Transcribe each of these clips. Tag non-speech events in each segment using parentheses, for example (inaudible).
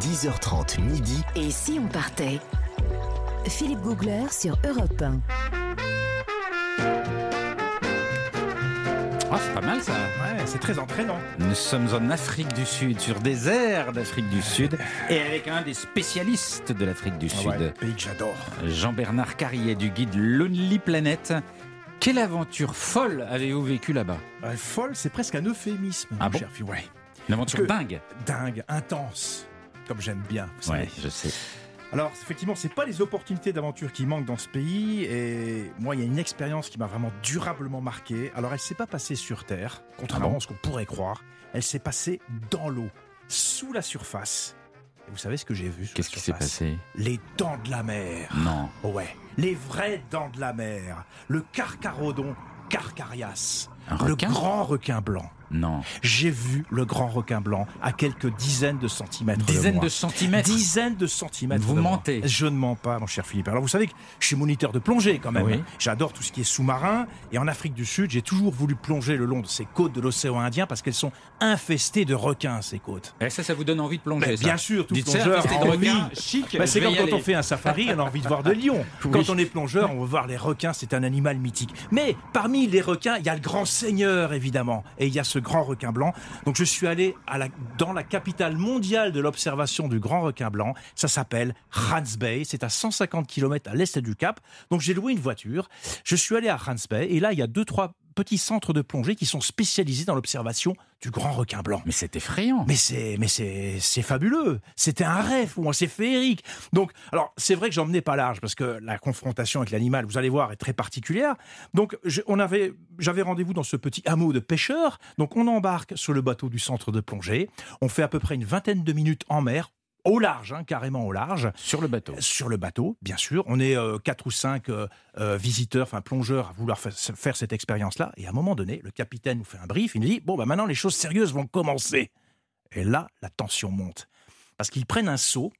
10h30 midi. Et si on partait? Philippe Googler sur Europe 1. Ah, c'est pas mal ça. Ouais, c'est très entraînant. Nous sommes en Afrique du Sud, sur des airs d'Afrique du Sud, et avec un des spécialistes de l'Afrique du Ah Sud, ouais, pays que j'adore. Jean-Bernard Carrier du guide Lonely Planet. Quelle aventure folle avez-vous vécu là-bas? Ouais, folle, c'est presque un euphémisme. Ah mon bon? cher. Ouais. Une aventure dingue. Dingue, intense, comme j'aime bien. vous Ouais, savez. je sais. Alors, effectivement, c'est pas les opportunités d'aventure qui manquent dans ce pays. Et moi, il y a une expérience qui m'a vraiment durablement marqué. Alors, elle s'est pas passée sur Terre, contrairement Ah bon à ce qu'on pourrait croire. Elle s'est passée dans l'eau, sous la surface. Et vous savez ce que j'ai vu Qu'est-ce qui s'est passé? Les dents de la mer. Non. Ouais, les vraies dents de la mer. Le carcarodon carcarias. Un le grand requin blanc. Non. J'ai vu le grand requin blanc à quelques dizaines de centimètres. Dizaines moi. de centimètres. Dizaines de centimètres. Vous de moi. mentez. Je ne mens pas, mon cher Philippe. Alors, vous savez que je suis moniteur de plongée quand même. Oui. J'adore tout ce qui est sous-marin. Et en Afrique du Sud, j'ai toujours voulu plonger le long de ces côtes de l'océan Indien parce qu'elles sont infestées de requins, ces côtes. Et ça, ça vous donne envie de plonger ça bien sûr, tout Dites plongeur a envie. chic. Bah, c'est comme quand aller. on fait un safari, on a envie de voir des lions. (laughs) Oui. Quand on est plongeur, on veut voir les requins, c'est un animal mythique. Mais parmi les requins, il y a le grand seigneur, évidemment. Et il y a ce grand requin blanc. Donc je suis allé dans la capitale mondiale de l'observation du grand requin blanc. Ça s'appelle Rans Bay. C'est à 150 km à l'est du Cap. Donc j'ai loué une voiture. Je suis allé à Rans Bay. Et là, il y a deux, trois petits centres de plongée qui sont spécialisés dans l'observation du grand requin blanc. Mais c'est effrayant. Mais c'est, mais c'est, c'est fabuleux. C'était un rêve pour moi, c'est féerique. Donc, alors, c'est vrai que j'en menais pas large parce que la confrontation avec l'animal, vous allez voir, est très particulière. Donc, je- on avait, j'avais rendez-vous dans ce petit hameau de pêcheurs. Donc, on embarque sur le bateau du centre de plongée. On fait à peu près une vingtaine de minutes en mer. Au large, hein, carrément au large Sur le bateau. sur le bateau, bien sûr. On est euh, quatre ou cinq euh, euh, visiteurs, enfin plongeurs, à vouloir fa- faire cette expérience-là. Et à un moment donné, le capitaine nous fait un brief. Il nous dit bon, bah maintenant les choses sérieuses vont commencer. Et là, la tension monte parce qu'ils prennent un seau.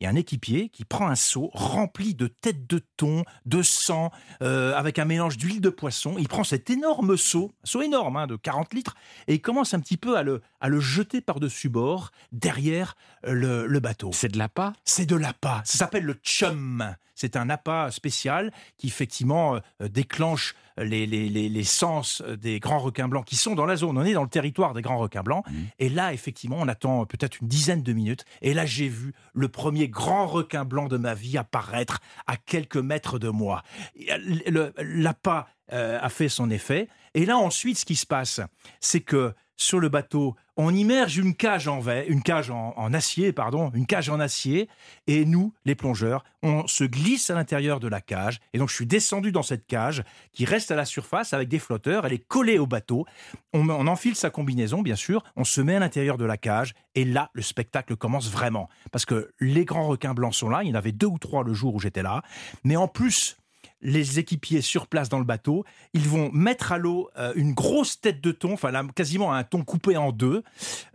Il y a un équipier qui prend un seau rempli de têtes de thon, de sang, euh, avec un mélange d'huile de poisson. Il prend cet énorme seau, un seau énorme hein, de 40 litres, et il commence un petit peu à le, à le jeter par-dessus bord, derrière euh, le, le bateau. C'est de l'appât? C'est de l'appât. Ça s'appelle le chum. C'est un appât spécial qui effectivement euh, déclenche les, les, les, les sens euh, des grands requins blancs qui sont dans la zone. On est dans le territoire des grands requins blancs. Mhm. Et là, effectivement, on attend peut-être une dizaine de minutes. Et là, j'ai vu le premier grand requin blanc de ma vie apparaître à quelques mètres de moi. Euh, L'appât euh, a fait son effet. Et là, ensuite, ce qui se passe, c'est que sur le bateau, on immerge une cage en verre, une cage en, acier, pardon, une cage en acier, et nous, les plongeurs, on se glisse à l'intérieur de la cage. Et donc, je suis descendu dans cette cage qui reste à la surface avec des flotteurs. Elle est collée au bateau. On, on enfile sa combinaison, bien sûr. On se met à l'intérieur de la cage. Et là, le spectacle commence vraiment. Parce que les grands requins blancs sont là. Il y en avait deux ou trois le jour où j'étais là. Mais en plus, les équipiers sur place dans le bateau, ils vont mettre à l'eau euh, une grosse tête de thon, enfin quasiment un thon coupé en deux,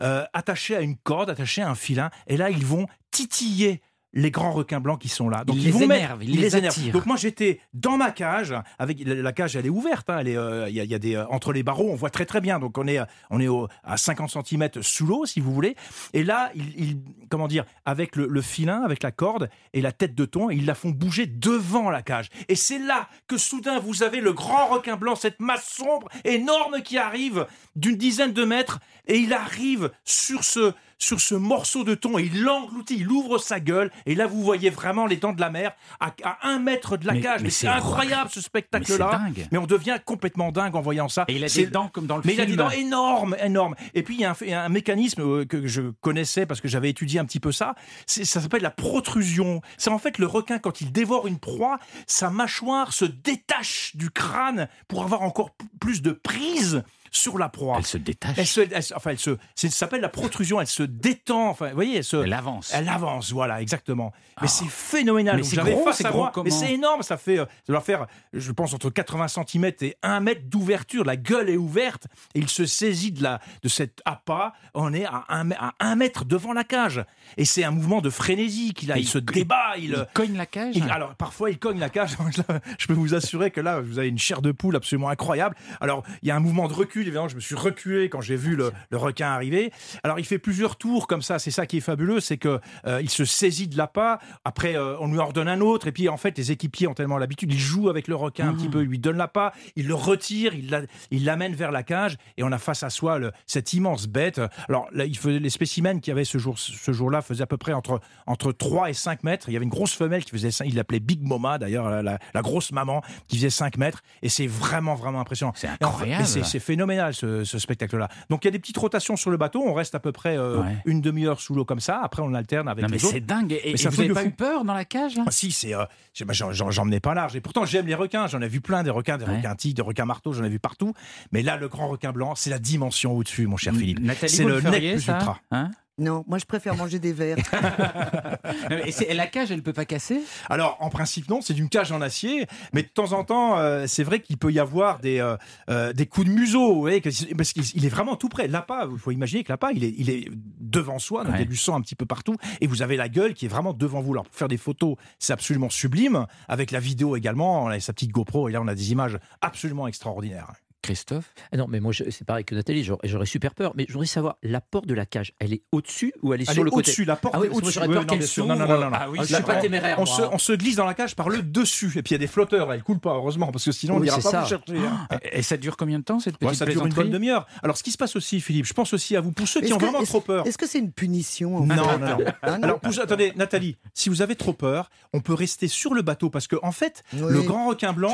euh, attaché à une corde, attaché à un filin, et là ils vont titiller les grands requins blancs qui sont là. Ils ils les vont énervent, mettre- ils les attirent. Donc moi j'étais dans ma cage, avec la, la cage elle est ouverte, hein, est, euh, il y a, y a des euh, entre les barreaux, on voit très très bien. Donc on est on est au- à 50 cm sous l'eau si vous voulez. Et là ils, ils- comment dire avec le, le filin, avec la corde et la tête de thon, ils la font bouger devant la cage. Et c'est là que soudain vous avez le grand requin blanc, cette masse sombre énorme qui arrive d'une dizaine de mètres et il arrive sur ce sur ce morceau de thon et il l'engloutit, il ouvre sa gueule et là vous voyez vraiment les dents de la mer à, à un mètre de la Mais- cage. mais Mais, c'est incroyable ce Mais c'est spectacle-là. dingue. Mais on devient complètement dingue en voyant ça. Et il a des dents comme dans le mais il a film. des dents énormes, énormes. Et puis il y a un, y a un mécanisme euh, que je connaissais parce que j'avais étudié un petit peu ça. Ça s'appelle la protrusion. C'est en fait le requin quand il dévore une proie, sa mâchoire se détache du crâne pour avoir encore plus de prise sur la proie. Elle se détache. Elle se, elle enfin, elle se, ça s'appelle la protrusion. Elle se détend. Enfin, vous voyez, elle se, Elle avance. elle avance, voilà, exactement. Mais Ah. c'est phénoménal. Mais c'est gros, face c'est à gros moi. Mais c'est énorme. Ça fait, euh, ça doit faire, je pense, entre 80 cm et 1 mètre d'ouverture. La gueule est ouverte et il se saisit de la, de cet appât. On est à 1 à un mètre devant la cage. Et c'est un mouvement de frénésie qu'il a. Il, il- se débat. Il, Il cogne la cage. il- alors parfois il cogne la cage. (laughs) Je peux vous assurer que là vous avez une chair de poule absolument incroyable. Alors il y a un mouvement de recul évidemment, je me suis reculé quand j'ai vu le, le requin arriver. Alors, il fait plusieurs tours comme ça. C'est ça qui est fabuleux, c'est que euh, il se saisit de l'appât. Après, euh, on lui en redonne un autre. Et puis, en fait, les équipiers ont tellement l'habitude. Ils jouent avec le requin un petit peu. Ils lui donnent l'appât. Ils le retirent. Ils la- ils l'amènent vers la cage. Et on a face à soi le- cette immense bête. Alors, là, il faisait, les spécimens qu'il y avait ce jour, ce jour-là faisaient à peu près entre, entre 3 et 5 mètres. Il y avait une grosse femelle qui faisait ça. Il l'appelait Big Mama, d'ailleurs, la, la- la grosse maman, qui faisait 5 mètres. Et c'est vraiment, vraiment impressionnant. C'est incroyable. c'est- C'est phénoménal ce, ce spectacle-là. Donc il y a des petites rotations sur le bateau. On reste à peu près euh, Ouais. une demi-heure sous l'eau comme ça. Après on alterne avec Non, mais les autres. c'est dingue. Et, Mais et vous n'avez pas eu peur dans la cage là? Ah, si, c'est, euh, bah, j'en, menais pas large. Et pourtant, j'aime les requins. J'en ai vu plein, des requins, des Ouais. requins tigres, des requins marteaux, j'en ai vu partout. Mais là, le grand requin blanc, c'est la dimension au-dessus, mon cher Philippe. Nathalie, c'est le plus ultra. Hein? Non, moi je préfère manger des (laughs) c'est- et la cage, elle peut pas casser? Alors, en principe, non, c'est d'une cage en acier, mais de temps en temps, euh, c'est vrai qu'il peut y avoir des, euh, euh, des coups de museau, vous voyez, que- parce qu'il il est vraiment tout près. L'appât, il faut imaginer que l'appât, il est, il est devant soi, donc il y a du sang un petit peu partout, et vous avez la gueule qui est vraiment devant vous. Alors, pour faire des photos, c'est absolument sublime, avec la vidéo également, on a sa petite GoPro, et là, on a des images absolument extraordinaires. Christophe Ah non, mais moi, c'est pareil que Nathalie, j'aurais j'aurais super peur. Mais je voudrais savoir, la porte de la cage, elle est au-dessus ou elle est Elle sur est le côté au-dessus, la porte Ah oui, au-dessus. j'aurais peur non, qu'elle. Non, non, non, non, non. Ah oui, Ah, je suis pas on- téméraire. On moi, se, hein. on se glisse dans la cage par le dessus, et puis il y a des flotteurs, là, ils coulent pas, heureusement, parce que sinon, on n'ira pas ça. vous chercher. hein. Et ça dure combien de temps cette petite Ouais, ça dure une bonne demi-heure. Alors, ce qui se passe aussi, Philippe, je pense aussi à vous, pour ceux qui ont que- vraiment trop peur. Est-ce que c'est une punition Non, non, non. Ah, non Alors, attendez, Nathalie, si vous avez trop peur, on peut rester sur le bateau parce que, en fait, le grand requin blanc,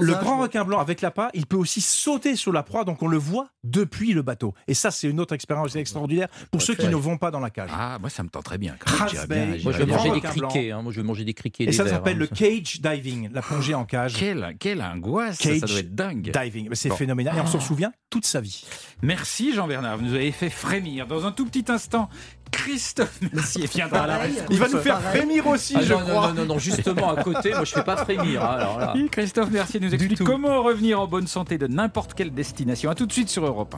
le grand requin blanc avec l'appât, il peut aussi sauter sur la proie, donc on le voit depuis le bateau. Et ça, c'est une autre expérience extraordinaire pour ceux qui ne vont pas dans la cage. Ah, moi ça me tenterait bien. quand même. J'irais Rasberry. bien, Moi, je vais manger des criquets. hein. Moi, je vais manger des criquets. Et des ça s'appelle hein. le cage diving, la plongée en cage. Quelle, quelle angoisse, ça, doit être dingue. Diving, c'est Bon. phénoménal et on s'en souvient toute sa vie. Merci Jean-Bernard, vous nous avez fait frémir. Dans un tout petit instant, Christophe Mercier viendra à la Pareil. rescousse. Il va nous faire Pareil. frémir aussi, Ah, je non, non, crois. non, non, non, justement à côté, moi je fais pas frémir. hein, alors là. Christophe Mercier nous explique comment revenir en bonne santé de n'importe quelle destination. A tout de suite sur Europe 1.